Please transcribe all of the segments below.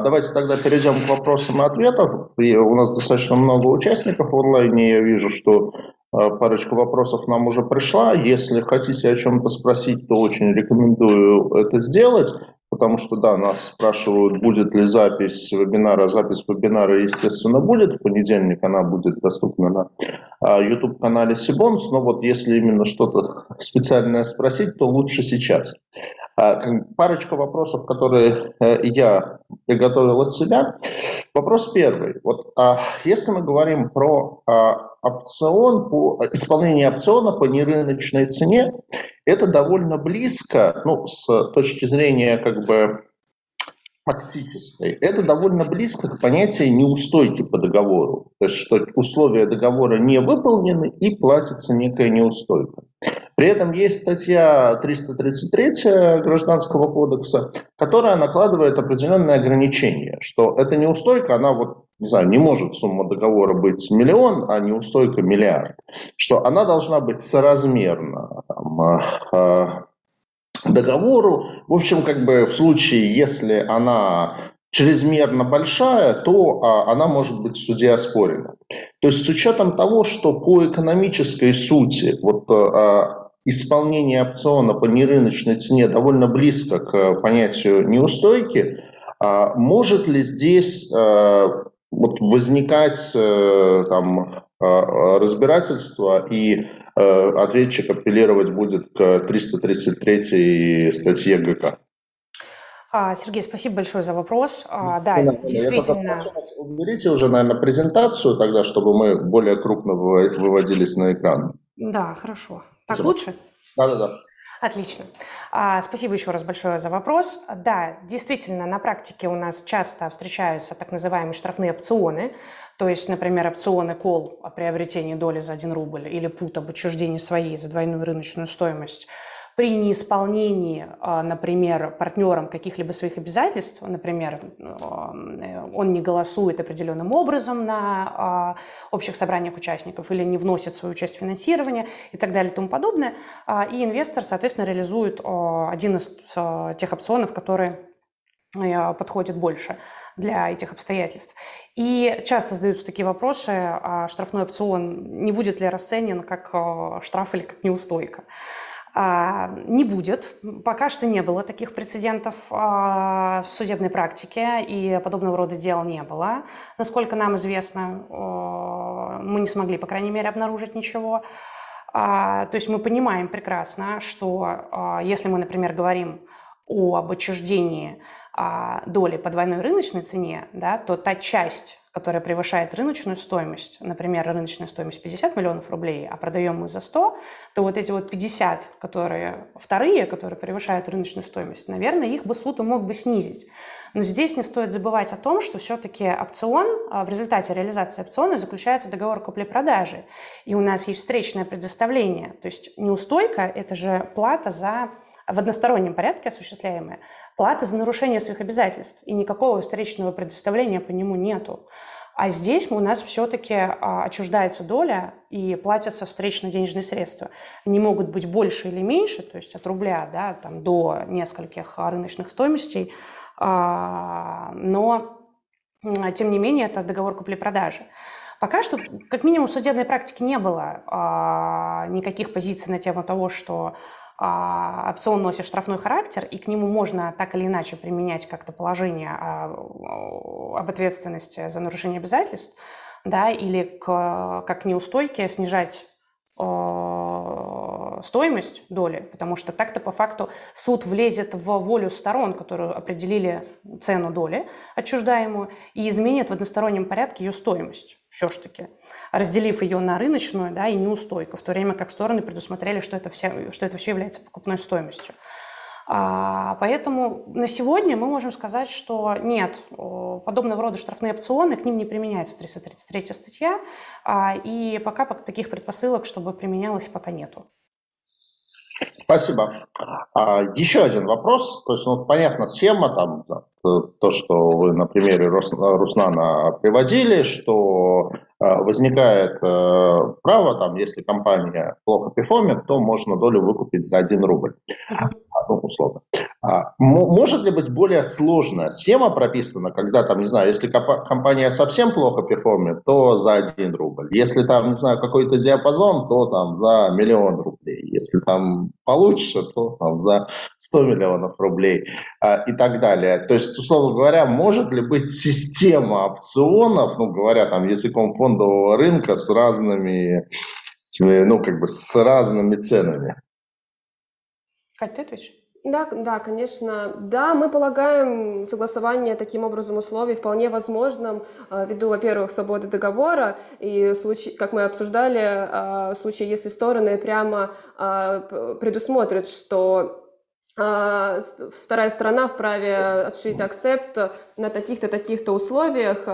Давайте тогда перейдем к вопросам и ответам. И у нас достаточно много участников в онлайне. Я вижу, что парочка вопросов нам уже пришла. Если хотите о чем-то спросить, то очень рекомендую это сделать потому что, да, нас спрашивают, будет ли запись вебинара. Запись вебинара, естественно, будет. В понедельник она будет доступна на а, YouTube-канале Сибонс. Но вот если именно что-то специальное спросить, то лучше сейчас. А, парочка вопросов, которые э, я приготовил от себя. Вопрос первый. Вот а, если мы говорим про опцион, по исполнение опциона по нерыночной цене, это довольно близко, ну, с точки зрения как бы фактической, это довольно близко к понятию неустойки по договору. То есть, что условия договора не выполнены и платится некая неустойка. При этом есть статья 333 Гражданского кодекса, которая накладывает определенные ограничения, что эта неустойка, она вот, не знаю, не может сумма договора быть миллион, а неустойка миллиард, что она должна быть соразмерна там, э, договору. В общем, как бы в случае, если она чрезмерно большая, то а, она может быть в суде оспорена. То есть с учетом того, что по экономической сути вот, а, исполнение опциона по нерыночной цене довольно близко к понятию неустойки, а, может ли здесь а, вот, возникать а, там, разбирательство и Э, ответчик апеллировать будет к 333 статье ГК. А, Сергей, спасибо большое за вопрос. А, да, да, действительно. Уберите уже, наверное, презентацию тогда, чтобы мы более крупно выводились на экран. Да, хорошо. Так Спасибо. лучше? Да-да-да. Отлично. А, спасибо еще раз большое за вопрос. Да, действительно, на практике у нас часто встречаются так называемые штрафные опционы, то есть, например, опционы кол о приобретении доли за 1 рубль или пут об учреждении своей за двойную рыночную стоимость при неисполнении, а, например, партнером каких-либо своих обязательств, например, э, он не голосует определенным образом на а, общих собраниях участников или не вносит свою часть финансирования и так далее и тому подобное, а, и инвестор, соответственно, реализует один из тех опционов, которые э, подходит больше для этих обстоятельств. И часто задаются такие вопросы, а штрафной опцион не будет ли расценен как штраф или как неустойка. А, не будет. Пока что не было таких прецедентов а, в судебной практике, и подобного рода дел не было. Насколько нам известно, мы не смогли, по крайней мере, обнаружить ничего. То есть мы понимаем прекрасно, что если мы, например, говорим об отчуждении а, доли по двойной рыночной цене, да, то та часть, которая превышает рыночную стоимость, например, рыночная стоимость 50 миллионов рублей, а продаем мы за 100, то вот эти вот 50, которые вторые, которые превышают рыночную стоимость, наверное, их бы суд мог бы снизить. Но здесь не стоит забывать о том, что все-таки опцион, а, в результате реализации опциона заключается договор купли-продажи. И у нас есть встречное предоставление. То есть неустойка – это же плата за в одностороннем порядке осуществляемая, плата за нарушение своих обязательств, и никакого встречного предоставления по нему нету. А здесь у нас все-таки а, отчуждается доля и платятся встречно-денежные средства. Они могут быть больше или меньше, то есть от рубля да, там, до нескольких рыночных стоимостей, а, но тем не менее это договор купли-продажи. Пока что, как минимум, в судебной практике не было а, никаких позиций на тему того, что опцион носит штрафной характер, и к нему можно так или иначе применять как-то положение об ответственности за нарушение обязательств, да, или к, как неустойке снижать стоимость доли, потому что так-то по факту суд влезет в волю сторон, которые определили цену доли отчуждаемую, и изменит в одностороннем порядке ее стоимость все-таки, разделив ее на рыночную да, и неустойку, в то время как стороны предусмотрели, что это, все, что это все является покупной стоимостью. А, поэтому на сегодня мы можем сказать, что нет, подобного рода штрафные опционы, к ним не применяется 333 статья, а, и пока таких предпосылок, чтобы применялось, пока нету. Спасибо. А, еще один вопрос. То есть, ну, понятна схема, там, то, что вы на примере Роснано приводили, что э, возникает э, право, там, если компания плохо perform ит, то можно долю выкупить за 1 рубль. ну, условно. А, может ли быть более сложная схема прописана, когда там, не знаю, если компания совсем плохо перформит, то за 1 рубль. Если там, не знаю, какой-то диапазон, то там за миллион рублей. Если там получше, то там за 100 миллионов рублей а, и так далее. То есть, условно говоря, может ли быть система опционов, ну, говоря там языком фондового рынка, с разными, ну, как бы с разными ценами? Кать, ты ответишь? Да, да, конечно. Да, мы полагаем согласование таким образом условий вполне возможным э, ввиду, во-первых, свободы договора и, в случае, как мы обсуждали, э, в случае, если стороны прямо э, предусмотрят, что вторая сторона вправе осуществить акцепт на таких-то, таких-то условиях,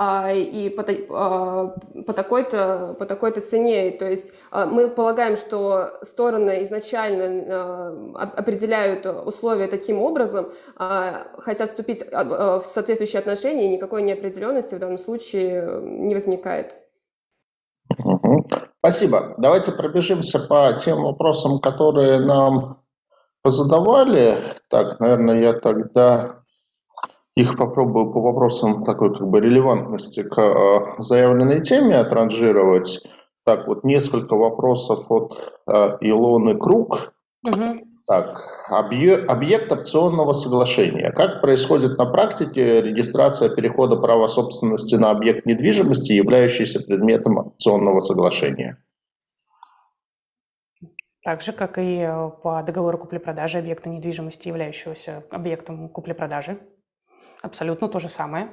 а, и по, а, по такой-то по такой-то цене. То есть а, мы полагаем, что стороны изначально определяют условия таким образом, хотят вступить в соответствующие отношения, и никакой неопределенности в данном случае не возникает. Спасибо. Давайте пробежимся по тем вопросам, которые нам задавали. Так, наверное, я тогда их попробую по вопросам такой как бы релевантности к э, заявленной теме отранжировать. Так, вот несколько вопросов от э, Илоны Круг. Угу. Так, объект, объект опционного соглашения. Как происходит на практике регистрация перехода права собственности на объект недвижимости, являющийся предметом опционного соглашения? Так же, как и э, по договору купли-продажи объекта недвижимости, являющегося объектом купли-продажи. Абсолютно то же самое.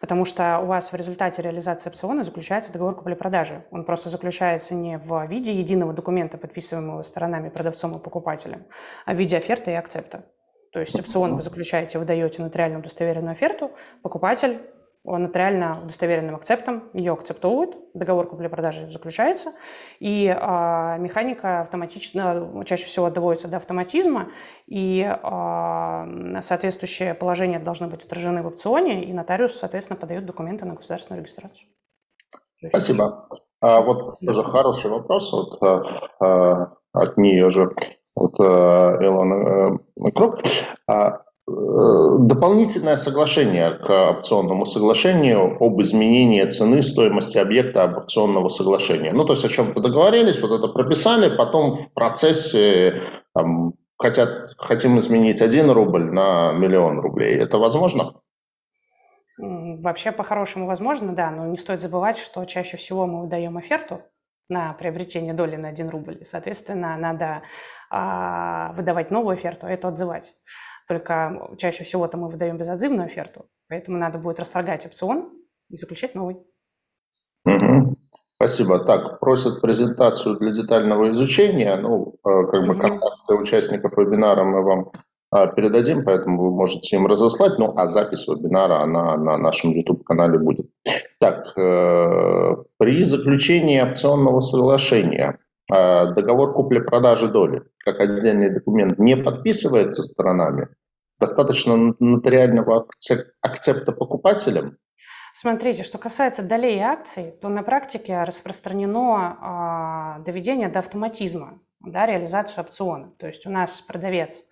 Потому что у вас в результате реализации опциона заключается договор купли-продажи. Он просто заключается не в виде единого документа, подписываемого сторонами продавцом и покупателем, а в виде оферты и акцепта. То есть опцион вы заключаете, вы даете нотариально удостоверенную оферту, покупатель нотариально удостоверенным акцептом, ее акцептуют, договор купли-продажи заключается, и э, механика автоматично, чаще всего доводится до автоматизма, и э, соответствующие положения должны быть отражены в опционе, и нотариус, соответственно, подает документы на государственную регистрацию. Спасибо. А, вот тоже хороший вопрос вот, а, от нее же, от а, Илона Круг. А, Э, дополнительное соглашение к опционному соглашению об изменении цены стоимости объекта об опционного соглашения. Ну, то есть о чем-то договорились, вот это прописали, потом в процессе там, хотят, хотим изменить один рубль на миллион рублей. Это возможно? Вообще, по-хорошему, возможно, да, но не стоит забывать, что чаще всего мы выдаем оферту на приобретение доли на 1 рубль. Соответственно, надо а, выдавать новую оферту, а это отзывать. Только чаще всего-то мы выдаем безотзывную оферту, поэтому надо будет расторгать опцион и заключать новый. Угу. Спасибо. Так, просят презентацию для детального изучения. Ну, э, как бы контакты участников вебинара мы вам а, передадим, поэтому вы можете им разослать. Ну, а запись вебинара, она на нашем YouTube-канале будет. Так, э, при заключении опционного соглашения договор купли-продажи доли, как отдельный документ, не подписывается сторонами, достаточно нотариального акцепта покупателем. Смотрите, что касается долей и акций, то на практике распространено э, доведение до автоматизма, да, реализацию опциона. То есть у нас продавец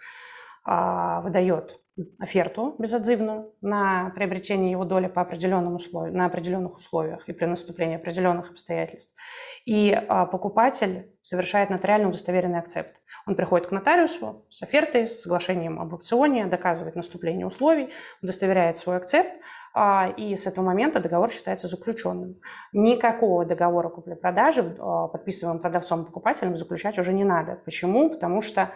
э, выдает оферту безотзывную на приобретение его доли по определенным условиям, на определенных условиях и при наступлении определенных обстоятельств. И а, покупатель совершает нотариально удостоверенный акцепт. Он приходит к нотариусу с офертой, с соглашением об опционе, доказывает наступление условий, удостоверяет свой акцепт, а, и с этого момента договор считается заключенным. Никакого договора купли-продажи, а, подписываемым продавцом и покупателем, заключать уже не надо. Почему? Потому что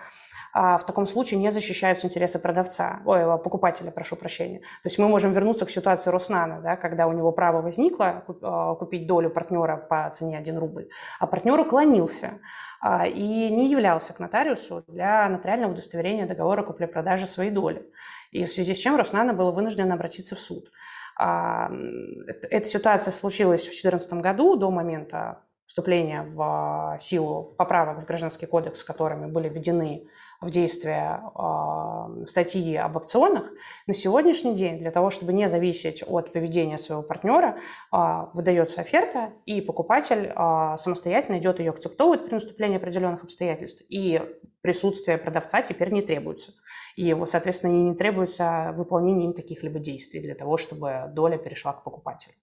в таком случае не защищаются интересы продавца, ой, э, покупателя, прошу прощения. То есть мы можем вернуться к ситуации Роснана, да, когда у него право возникло а, купить долю партнера по цене 1 рубль, а партнер уклонился а, и не являлся к нотариусу для нотариального удостоверения договора купли-продажи своей доли. И в связи с чем Роснана был вынужден обратиться в суд. Эта ситуация случилась в 2014 году, до момента вступления в силу поправок в Гражданский кодекс, которыми были введены в действие э, статьи об опционах, на сегодняшний день для того, чтобы не зависеть от поведения своего партнера, э, выдается оферта, и покупатель э, самостоятельно идет ее акцептовывает при наступлении определенных обстоятельств. И присутствие продавца теперь не требуется. И, соответственно, не требуется выполнение им каких-либо действий для того, чтобы доля перешла к покупателю.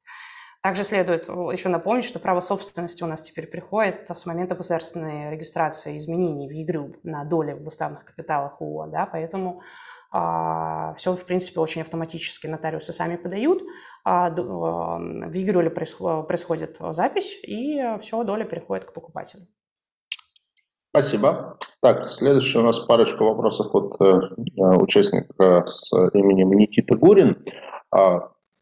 Также следует еще напомнить, что право собственности у нас теперь приходит с момента государственной регистрации изменений в ЕГРЮ на доли в уставных капиталах УО, да, поэтому а, все, в принципе, очень автоматически нотариусы сами подают, а, в ЕГРЮле происходит запись, и все, доля переходит к покупателю. Спасибо. Так, следующий у нас парочка вопросов от э, участника с именем Никита Гурин.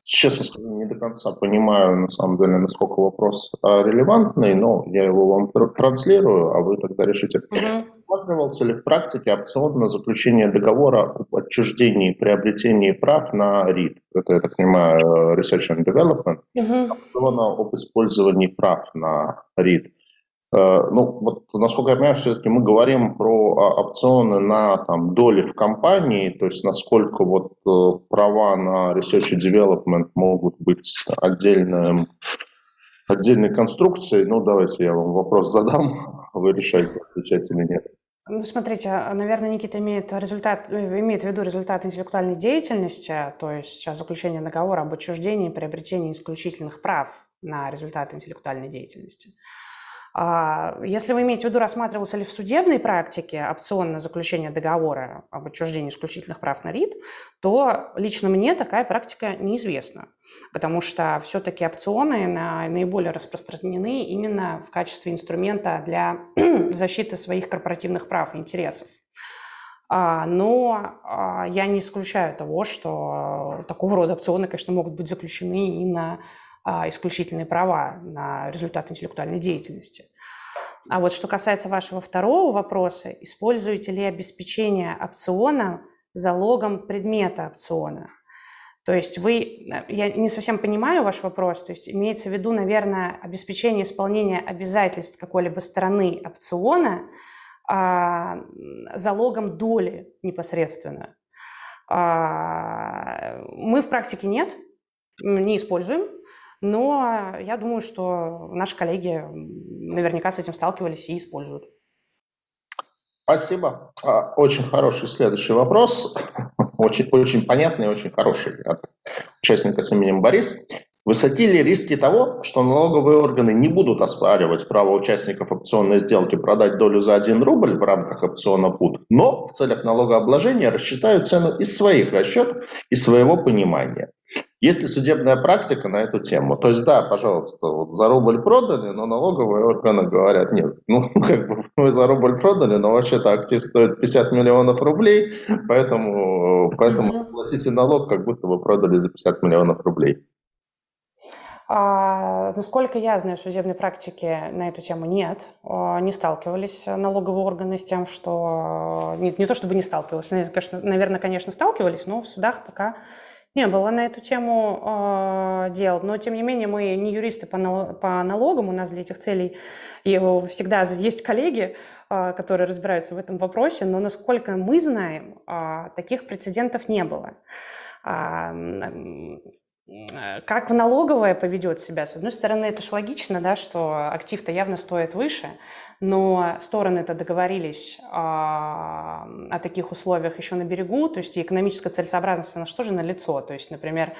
Честно скажу, не до конца понимаю, на самом деле, насколько вопрос а, релевантный, но я его вам транслирую, а вы тогда решите. Рассматривался ли в практике опцион на заключение договора об отчуждении и приобретении прав на REIT? Это, я так понимаю, Research and Development. Uh-huh. Опциона об использовании прав на REIT. Э, ну, вот, насколько я понимаю, все-таки мы говорим про а, опционы на там, доли в компании, то есть насколько вот э, права на research и development могут быть отдельным, отдельной конструкцией. Ну, давайте я вам вопрос задам, вы решаете, отвечать или нет. Ну, смотрите, а, наверное, Никита имеет, результат, имеет в виду результат интеллектуальной деятельности, то есть заключение договора об отчуждении и приобретении исключительных прав на результат интеллектуальной деятельности. А, если вы имеете в виду, рассматривался ли в судебной практике опцион на заключение договора об отчуждении исключительных прав на РИД, то лично мне такая практика неизвестна, потому что все-таки опционы наиболее распространены именно в качестве инструмента для защиты своих корпоративных прав и интересов. А, но а, я не исключаю того, что такого рода опционы, конечно, могут быть заключены и на исключительные права на результат интеллектуальной деятельности. А вот что касается вашего второго вопроса, используете ли обеспечение опциона залогом предмета опциона? То есть вы, я не совсем понимаю ваш вопрос, то есть имеется в виду, наверное, обеспечение исполнения обязательств какой-либо стороны опциона а, залогом доли непосредственно. А, мы в практике нет, не используем. Но я думаю, что наши коллеги наверняка с этим сталкивались и используют. Спасибо. А, очень хороший следующий вопрос. Очень, очень понятный и очень хороший от участника с именем Борис. Высоки ли риски того, что налоговые органы не будут оспаривать право участников опционной сделки продать долю за 1 рубль в рамках опциона ПУД, но в целях налогообложения рассчитают цену из своих расчетов и своего понимания? Есть ли судебная практика на эту тему? То есть, да, пожалуйста, вот за рубль продали, но налоговые органы говорят, нет, ну, как бы вы за рубль продали, но вообще-то актив стоит 50 миллионов рублей, поэтому, поэтому платите налог, как будто вы продали за 50 миллионов рублей. А, насколько я знаю, судебной практике на эту тему нет. А, не сталкивались налоговые органы с тем, что... Не, не то чтобы не сталкивались, конечно, наверное, конечно, сталкивались, но в судах пока не было на эту тему э, дел. Но, тем не менее, мы не юристы по, нал- по налогам. У нас для этих целей и всегда есть коллеги, э, которые разбираются в этом вопросе. Но, насколько мы знаем, э, таких прецедентов не было. Э, как в налоговая поведет себя? С одной стороны, это же логично, да, что актив-то явно стоит выше, но стороны-то договорились а, о таких условиях еще на берегу, то есть экономическая целесообразность, она что же налицо? То есть, например,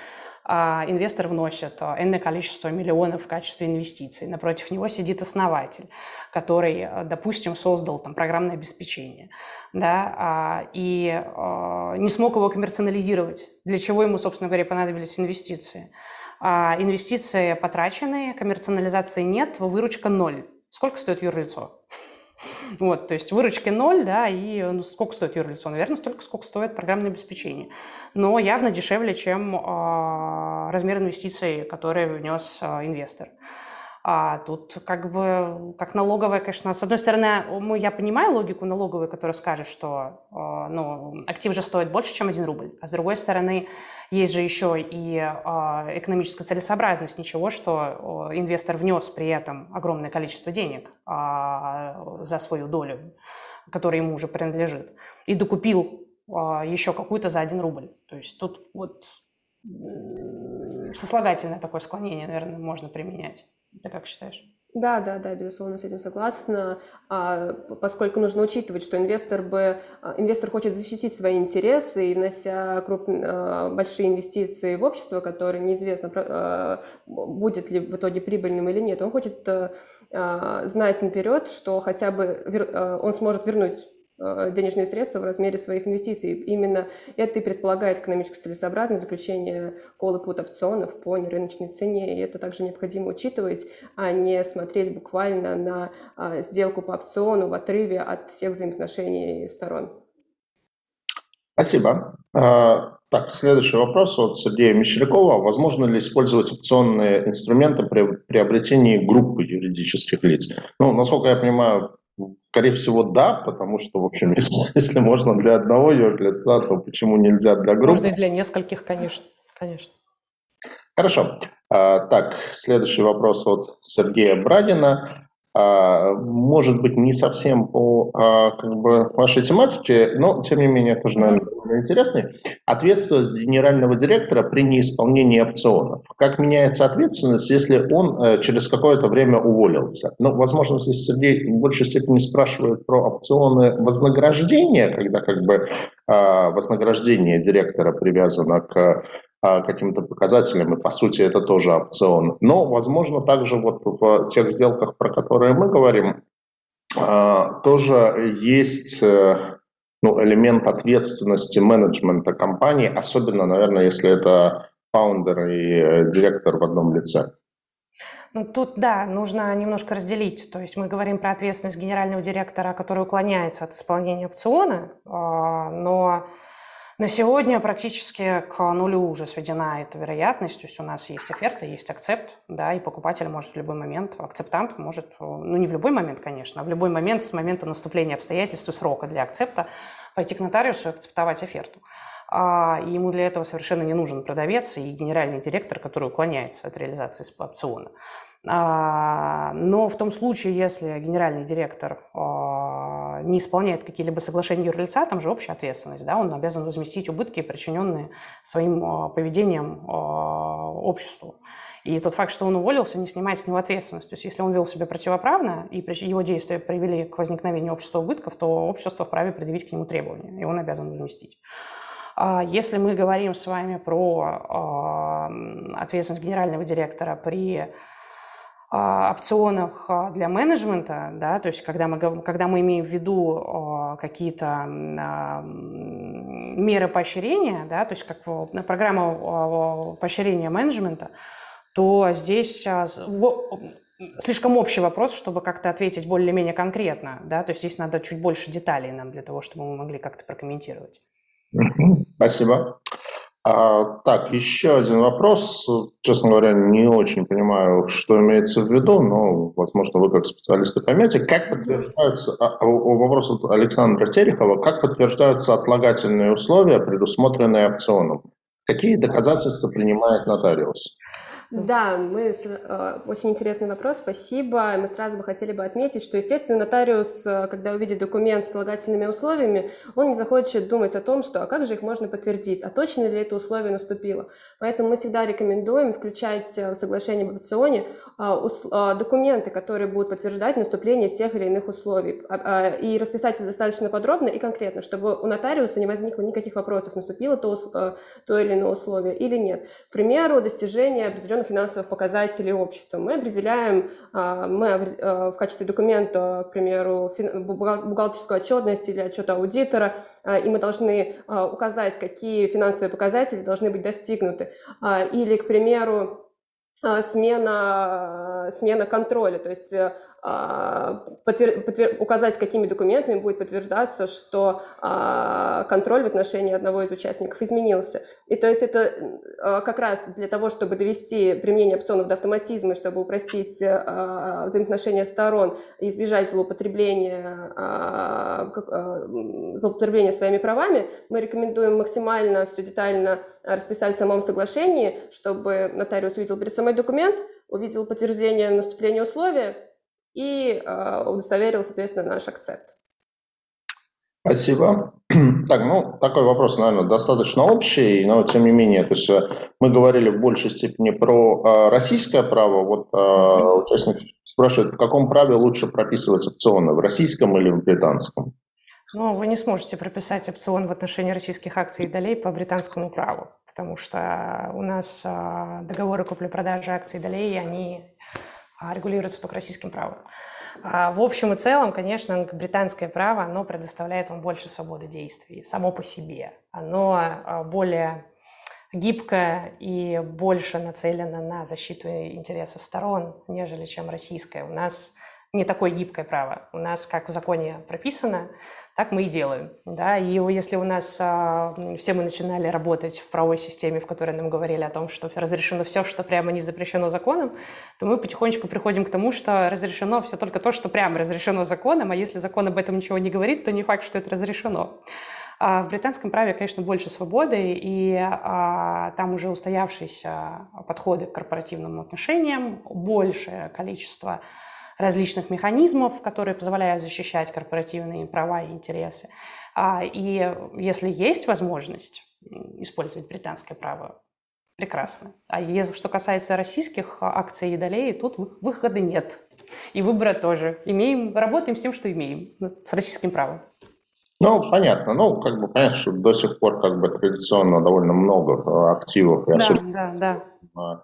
инвестор вносит а, энное количество миллионов в качестве инвестиций. Напротив него сидит основатель, который, а, допустим, создал там программное обеспечение, да, и не смог его коммерциализировать. Для чего ему, собственно говоря, понадобились инвестиции? Инвестиции потраченные, коммерциализации нет, выручка ноль. Сколько стоит юрлицо? Вот, то есть выручки ноль, да, и ну, сколько стоит юрлицо? Наверное, столько, сколько стоит программное обеспечение. Но явно дешевле, чем э, размер инвестиций, которые внес э, инвестор. А тут как бы, как налоговая, конечно, с одной стороны, мы, я понимаю логику налоговой, которая скажет, что э, ну, актив же стоит больше, чем 1 рубль. А с другой стороны, есть же еще и э, экономическая целесообразность ничего, что инвестор внес при этом огромное количество денег за свою долю, которая ему уже принадлежит, и докупил еще какую-то за 1 рубль. То есть тут вот сослагательное такое склонение, наверное, можно применять. Ты как считаешь? Да, да, да, безусловно, с этим согласна, а, поскольку нужно учитывать, что инвестор бы, а, инвестор хочет защитить свои интересы и внося крупные, а, большие инвестиции в общество, которое неизвестно, будет ли в итоге прибыльным или нет, он хочет знать наперед, что хотя бы он сможет вернуть денежные средства в размере своих инвестиций. Именно это и предполагает экономическую целесообразность заключения и put опционов по нерыночной цене, и это также необходимо учитывать, а не смотреть буквально на а, сделку по опциону в отрыве от всех взаимоотношений сторон. Спасибо. А, так, следующий вопрос от Сергея Мещерякова. Возможно ли использовать опционные инструменты при приобретении группы юридических лиц? Ну, насколько я понимаю, Скорее всего, да, потому что, в общем, если, если можно для одного юрлица, то почему нельзя для группы? Можно и для нескольких, конечно. конечно. Хорошо. А, так, следующий вопрос от Сергея Брагина. А, может быть, не совсем по а, как бы, вашей тематике, но, тем не менее, тоже, наверное, интересный. Ответственность генерального директора при неисполнении опционов. Как меняется ответственность, если он э, через какое-то время уволился? Ну, возможно, здесь Сергей в большей степени спрашивает про опционы вознаграждения, когда как бы а, вознаграждение директора привязано к а, каким-то показателям, и по сути это тоже опцион. Но, возможно, также вот в тех сделках, про которые мы говорим, тоже есть э, ну, элемент ответственности менеджмента компании, особенно, наверное, если это фаундер и э, директор в одном лице. Ну, тут, да, нужно немножко разделить. То есть мы говорим про ответственность генерального директора, который уклоняется от исполнения опциона, а, но на сегодня практически к нулю уже сведена эта вероятность. То есть у нас есть оферта, есть акцепт, да, и покупатель может в любой момент, акцептант может, ну не в любой момент, конечно, а в любой момент с момента наступления обстоятельств и срока для акцепта пойти к нотариусу и акцептовать оферту. А ему для этого совершенно не нужен продавец и генеральный директор, который уклоняется от реализации опциона. А, но в том случае, если генеральный директор а, не исполняет какие-либо соглашения юрлица, там же общая ответственность, да, он обязан возместить убытки, причиненные своим а, поведением обществу. И тот факт, что он уволился, не снимает с него ответственность. То есть если он вел себя противоправно, и его действия привели к возникновению общества убытков, то общество вправе предъявить к нему требования, и он обязан возместить. Если мы говорим с вами про ответственность генерального директора при а, опционах а, для менеджмента, да, то есть когда мы, когда мы имеем в виду а, какие-то меры поощрения, да, то есть как программа поощрения менеджмента, то здесь слишком общий вопрос, чтобы как-то ответить более-менее конкретно, да, то есть здесь надо чуть больше деталей нам для того, чтобы мы могли как-то прокомментировать. Спасибо. А, так, еще один вопрос. Честно говоря, не очень понимаю, что имеется в виду, но, возможно, вы как специалисты поймете. Как подтверждаются, а, а вопрос от Александра Терехова, как подтверждаются отлагательные условия, предусмотренные опционом? Какие доказательства принимает нотариус? Да, мы, э, очень интересный вопрос, спасибо. Мы сразу бы хотели бы отметить, что, естественно, нотариус, э, когда увидит документ с отлагательными условиями, он не захочет думать о том, что а как же их можно подтвердить, а точно ли это условие наступило. Поэтому мы всегда рекомендуем включать в соглашение об опционе а, а, документы, которые будут подтверждать наступление тех или иных условий. А, и расписать это достаточно подробно и конкретно, чтобы у нотариуса не возникло никаких вопросов, наступило то, то или иное условие или нет. К примеру, достижение определенных финансовых показателей общества. Мы определяем, мы в качестве документа, к примеру, бухгалтерскую отчетность или отчет аудитора, и мы должны указать, какие финансовые показатели должны быть достигнуты. Или, к примеру, а, смена, смена контроля, то есть э, а, подтвер... Подтвер... указать, какими документами будет подтверждаться, что а, контроль в отношении одного из участников изменился. И то есть это а, как раз для того, чтобы довести применение опционов до автоматизма, чтобы упростить а, взаимоотношения сторон и избежать злоупотребления, а, а, злоупотребления своими правами, мы рекомендуем максимально все детально расписать в самом соглашении, чтобы нотариус увидел перед собой документ, увидел подтверждение наступления условия, и удостоверил, соответственно, наш акцепт. Спасибо. Так, ну, такой вопрос, наверное, достаточно общий, но тем не менее, то есть мы говорили в большей степени про э, российское право. Вот э, участник спрашивает, в каком праве лучше прописывать опционы, в российском или в британском? Ну, вы не сможете прописать опцион в отношении российских акций и долей по британскому праву, потому что у нас э, договоры купли-продажи акций и долей, они э, регулируются только российским правом. А в общем и целом, конечно, британское право, оно предоставляет вам больше свободы действий само по себе. Оно а, более гибкое и больше нацелено на защиту интересов сторон, нежели чем российское. У нас не такое гибкое право. У нас, как в законе прописано, так мы и делаем. Да? И если у нас а, все мы начинали работать в правовой системе, в которой нам говорили о том, что разрешено все, что прямо не запрещено законом, то мы потихонечку приходим к тому, что разрешено все только то, что прямо разрешено законом, а если закон об этом ничего не говорит, то не факт, что это разрешено. А в британском праве, конечно, больше свободы, и а, там уже устоявшиеся подходы к корпоративным отношениям, большее количество различных механизмов, которые позволяют защищать корпоративные права и интересы. А, и если есть возможность использовать британское право, прекрасно. А если, что касается российских акций и долей, тут выхода нет. И выбора тоже. Имеем, работаем с тем, что имеем, ну, с российским правом. Ну, понятно. Ну, как бы понятно, что до сих пор как бы традиционно довольно много активов. Да, да, да а,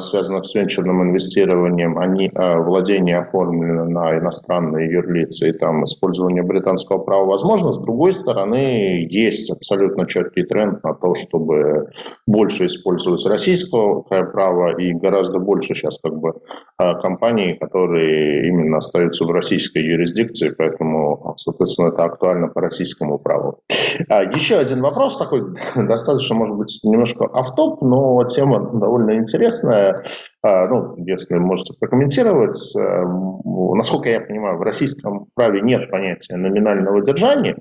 связанных с венчурным инвестированием, они, а, владение оформлено на иностранные юрлицы, и там использование британского права возможно. С другой стороны, есть абсолютно четкий тренд на то, чтобы больше использовать российское право, и гораздо больше сейчас как бы а, компаний, которые именно остаются в российской юрисдикции, поэтому, соответственно, это актуально по российскому праву. Еще один вопрос такой, достаточно, может быть, немножко автоп, но тема довольно интересная интересная. А, ну, если можете прокомментировать, э, насколько я понимаю, в российском праве нет понятия номинального держания.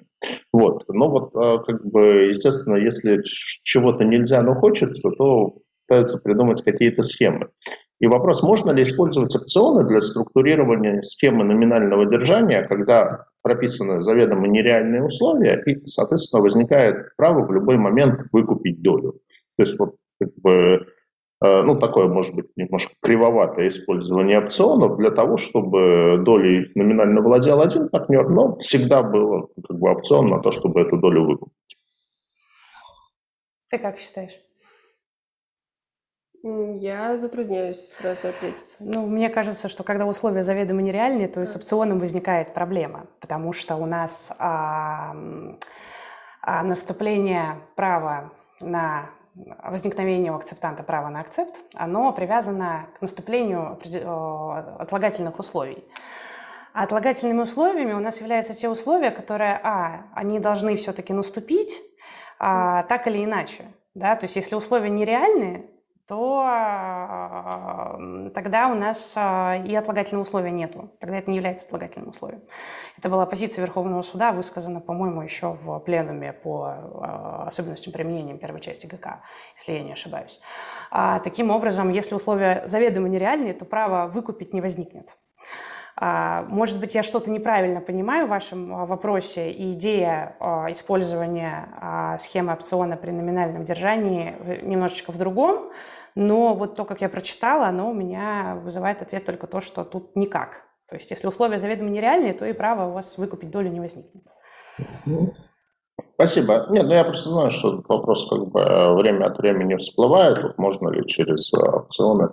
Вот. Но вот, э, как бы, естественно, если чего-то нельзя, но хочется, то пытаются придумать какие-то схемы. И вопрос, можно ли использовать опционы для структурирования схемы номинального держания, когда прописаны заведомо нереальные условия, и, соответственно, возникает право в любой момент выкупить долю. То есть вот как бы ну, такое, может быть, немножко кривоватое использование опционов для того, чтобы долей номинально владел один партнер, но всегда было как бы опцион на то, чтобы эту долю выкупить. Ты как считаешь? Я затрудняюсь сразу ответить. Ну, мне кажется, что когда условия заведомо нереальные, то и с опционом возникает проблема, потому что у нас а, а, наступление права на возникновение у акцептанта права на акцепт, оно привязано к наступлению э, отлагательных условий. А отлагательными условиями у нас являются те условия, которые, а, они должны все-таки наступить, а, так или иначе. Да? То есть если условия нереальные, то э, тогда у нас э, и отлагательного условия нету. Тогда это не является отлагательным условием. Это была позиция Верховного суда, высказана, по-моему, еще в пленуме по э, особенностям применения первой части ГК, если я не ошибаюсь. А, таким образом, если условия заведомо нереальные, то право выкупить не возникнет. А, может быть, я что-то неправильно понимаю в вашем вопросе, и идея использования схемы опциона при номинальном держании немножечко в другом, но вот то, как я прочитала, оно у меня вызывает ответ только то, что тут никак. То есть, если условия заведомо нереальные, то и право у вас выкупить долю не возникнет. Спасибо. Нет, ну я просто знаю, что этот вопрос как бы время от времени всплывает. Вот можно ли через опционы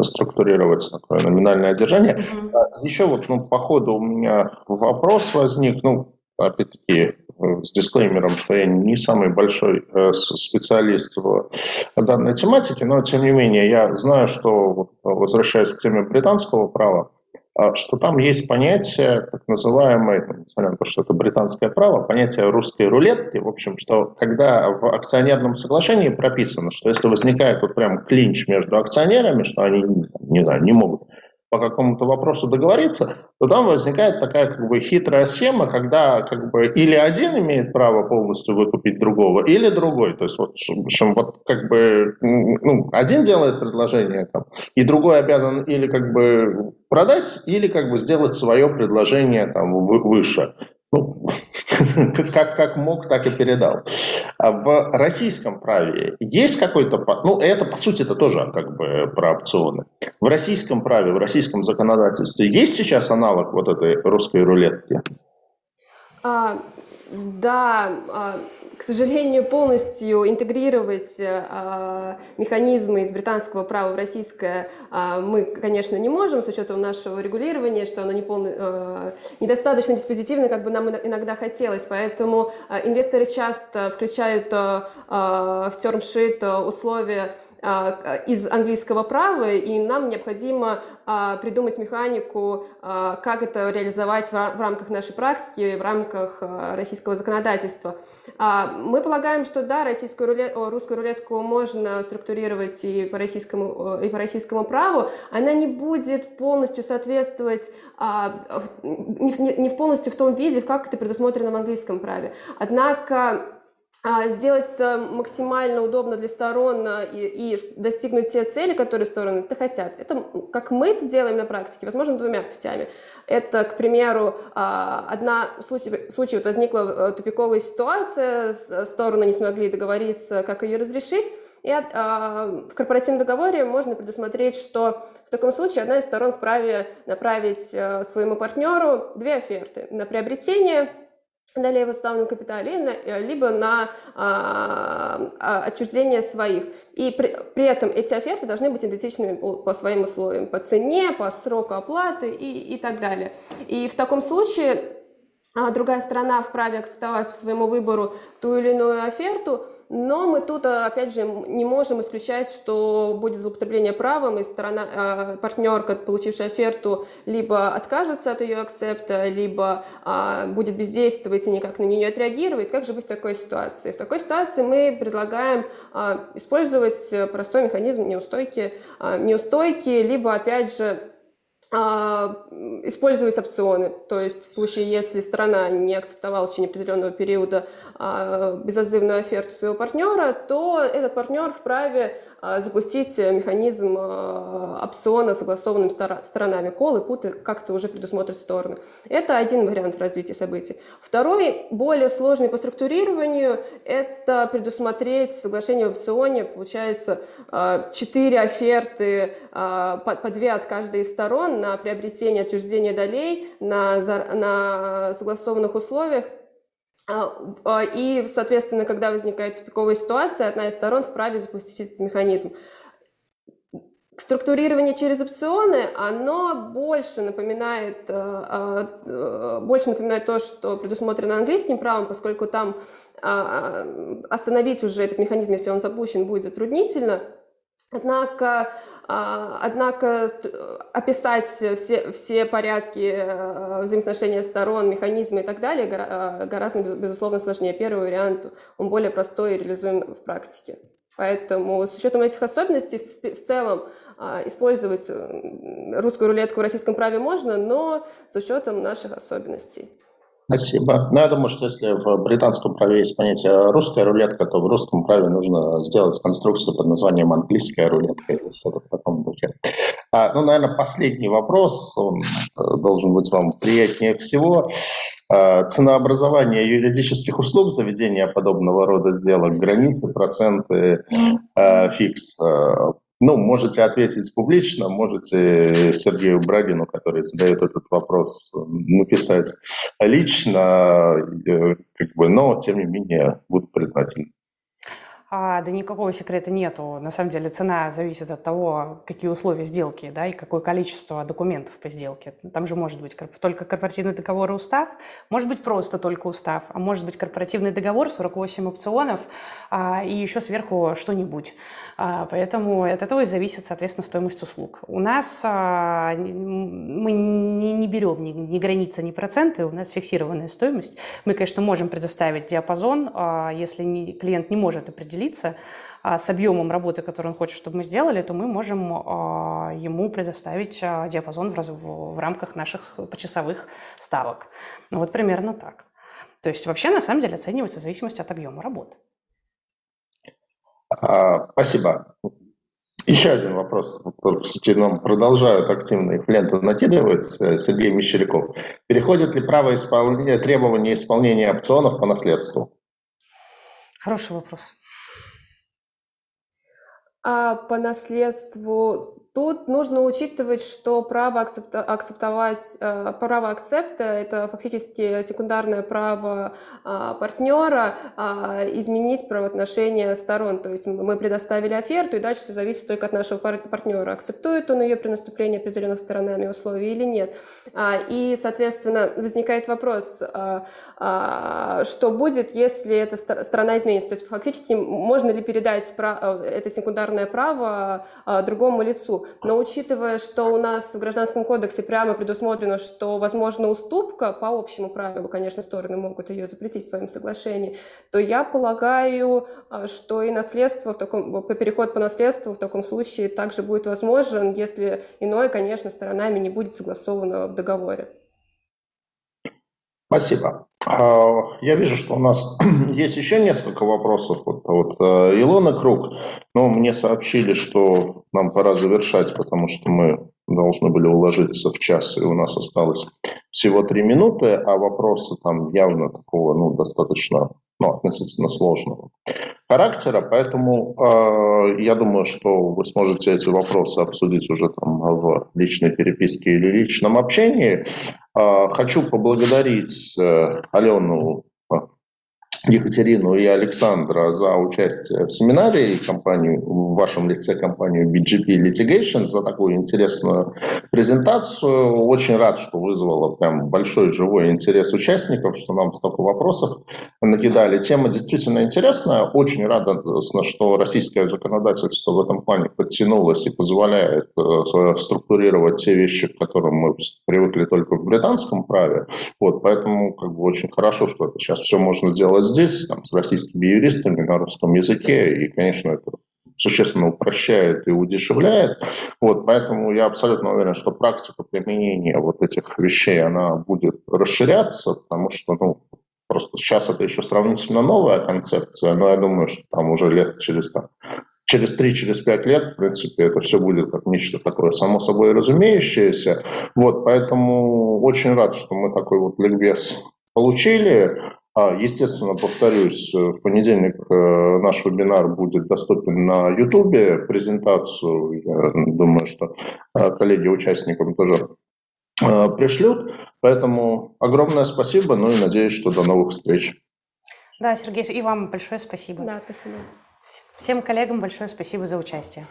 структурировать такое номинальное держание. Mm-hmm. Еще вот ну, по ходу у меня вопрос возник. Ну, опять-таки, с дисклеймером, что я не самый большой э, специалист в данной тематике, но тем не менее я знаю, что, возвращаясь к теме британского права, что там есть понятие, так называемое, несмотря на то, что это британское право, понятие русской рулетки, в общем, что когда в акционерном соглашении прописано, что если возникает вот прям клинч между акционерами, что они, не знаю, не могут по какому-то вопросу договориться, то там возникает такая как бы хитрая схема, когда как бы или один имеет право полностью выкупить другого, или другой. То есть вот, общем, вот как бы ну, один делает предложение, там, и другой обязан или как бы продать, или как бы сделать свое предложение там выше. Ну, как, как мог, так и передал. А в российском праве есть какой-то... Ну, это, по сути, это тоже как бы про опционы. В российском праве, в российском законодательстве есть сейчас аналог вот этой русской рулетки? А, да, а, к сожалению, полностью интегрировать а, механизмы из британского права в российское а, мы, конечно, не можем с учетом нашего регулирования, что оно не полно, а, недостаточно диспозитивно, как бы нам иногда хотелось. Поэтому инвесторы часто включают а, в термшит условия из английского права, и нам необходимо а, придумать механику, а, как это реализовать в рамках нашей практики, в рамках российского законодательства. Мы полагаем, что да, российскую рулет, русскую рулетку можно структурировать и по российскому, и по российскому праву. Она не будет полностью соответствовать, не полностью в том виде, как это предусмотрено в английском праве. Однако а, сделать это максимально удобно для сторон а, и, и достигнуть те цели, которые стороны это хотят. Это как мы это делаем на практике, возможно, двумя путями. Это, к примеру, а, одна в случае, случае вот возникла тупиковая ситуация, стороны не смогли договориться, как ее разрешить, и в корпоративном договоре можно предусмотреть, что в таком случае одна из сторон вправе направить своему партнеру две оферты на приобретение далее в уставном капитале, э, либо на а, а, отчуждение своих. И при, при этом эти оферты должны быть идентичными по, по своим условиям, по цене, по сроку оплаты и, и так далее. И в таком случае другая сторона вправе акцептовать по своему выбору ту или иную оферту, но мы тут, э, опять же, не можем исключать, что будет злоупотребление правом, и сторона, э, партнер, получивший оферту, либо откажется от ее акцепта, либо а, будет бездействовать и никак на нее не отреагировать. Как же быть в такой ситуации? В такой ситуации мы предлагаем а, использовать простой механизм неустойки, а, неустойки либо, опять же, а, использовать опционы. То есть в случае, если страна не акцептовала в течение определенного периода а, безотзывную оферту своего партнера, то этот партнер вправе а, запустить механизм а, опциона согласованными сторонами колы, путы, как это уже предусмотрят стороны. Это один вариант развития событий. Второй, более сложный по структурированию, это предусмотреть соглашение в опционе, получается, а, четыре оферты по две от каждой из сторон на приобретение отчуждение долей на, на согласованных условиях а, а, и, соответственно, когда возникает тупиковая ситуация, одна из сторон вправе запустить этот механизм. Структурирование через опционы, оно больше напоминает, а, больше напоминает то, что предусмотрено английским правом, поскольку там остановить уже этот механизм, если он запущен, будет затруднительно. Однако а, однако описать все, все порядки э, взаимоотношения сторон, механизмы и так далее э, гораздо, безусловно, сложнее. Первый вариант, он более простой и реализуем в практике. Поэтому с учетом этих особенностей в целом а, использовать э, русскую рулетку в российском праве можно, но с учетом наших особенностей. Спасибо. Ну, я думаю, что если в британском праве есть понятие русская рулетка, то в русском праве нужно сделать конструкцию под названием английская рулетка или что-то в таком духе. А, ну, наверное, последний вопрос, он э, должен быть вам приятнее всего. А, ценообразование юридических услуг заведения подобного рода сделок, границы, проценты, а, фикс. Ну, можете ответить публично, можете Сергею Брагину, который задает этот вопрос, написать лично, э, как бы, но, тем не менее, буду признателен. А, да никакого секрета нету. На самом деле цена зависит от того, какие условия сделки, да, и какое количество документов по сделке. Там же может быть только корпоративный договор и устав, может быть просто только устав, а может быть корпоративный договор, 48 опционов а, и еще сверху что-нибудь. А, поэтому от этого и зависит, соответственно, стоимость услуг. У нас а, мы не, не берем ни, ни границы, ни проценты, у нас фиксированная стоимость. Мы, конечно, можем предоставить диапазон, а, если не, клиент не может определить определиться а, с объемом работы, который он хочет, чтобы мы сделали, то мы можем а, ему предоставить а, диапазон в, рамках наших почасовых ставок. Ну вот примерно так. То есть вообще на самом деле оценивается в зависимости от объема работы. Спасибо. Еще один вопрос. Кстати, нам продолжают активно их в ленту накидывать. Сергей Мещеряков. Переходит ли право исполнения, требования исполнения опционов по наследству? Хороший вопрос. А по наследству Тут нужно учитывать, что право акцепта, акцептовать, э, право акцепта – это фактически секундарное право а, партнера а, изменить правоотношения сторон. То есть мы предоставили оферту, и дальше все зависит только от нашего партнера, акцептует он ее при наступлении определенных сторонами условий или нет. А, и, соответственно, возникает вопрос, что будет, если эта сторона изменится. То есть фактически можно ли передать э, это секундарное право другому лицу. Но учитывая, что у нас в Гражданском кодексе прямо предусмотрено, что возможна уступка по общему правилу, конечно, стороны могут ее запретить в своем соглашении, то я полагаю, а, что и наследство в таком, переход по наследству в таком случае также будет возможен, если иное, конечно, сторонами не будет согласовано в договоре. Спасибо. А, я вижу, что у нас есть еще несколько вопросов. Вот, вот э, Илона Круг, но мне сообщили, что нам пора завершать, потому что мы должны были уложиться в час, и у нас осталось всего три минуты, а вопросы там явно такого, ну, достаточно, ну, относительно сложного характера, поэтому э, я думаю, что вы сможете эти вопросы обсудить уже там в личной переписке или личном общении. Э, хочу поблагодарить э, Алену Екатерину и Александра за участие в семинаре и компанию, в вашем лице компанию BGP Litigation за такую интересную презентацию. Очень рад, что вызвало прям большой живой интерес участников, что нам столько вопросов накидали. Тема действительно интересная. Очень рада, что российское законодательство в этом плане подтянулось и позволяет э, структурировать те вещи, к которым мы привыкли только в британском праве. Вот, поэтому как бы очень хорошо, что это сейчас все можно делать здесь, там, с российскими юристами на русском языке, и, конечно, это существенно упрощает и удешевляет. Вот, поэтому я абсолютно уверен, что практика применения вот этих вещей, она будет расширяться, потому что, ну, просто сейчас это еще сравнительно новая концепция, но я думаю, что там уже лет через там, через 3-5 через лет, в принципе, это все будет как нечто такое само собой разумеющееся. Вот, поэтому очень рад, что мы такой вот ликбез получили. А, естественно, повторюсь, э, в понедельник э, наш вебинар будет доступен на YouTube. Презентацию, я думаю, что э, коллеги участникам тоже пришлют. Поэтому огромное спасибо, ну и надеюсь, что до новых встреч. Да, Сергей, и вам большое спасибо. Да, спасибо. Всем коллегам большое спасибо за участие.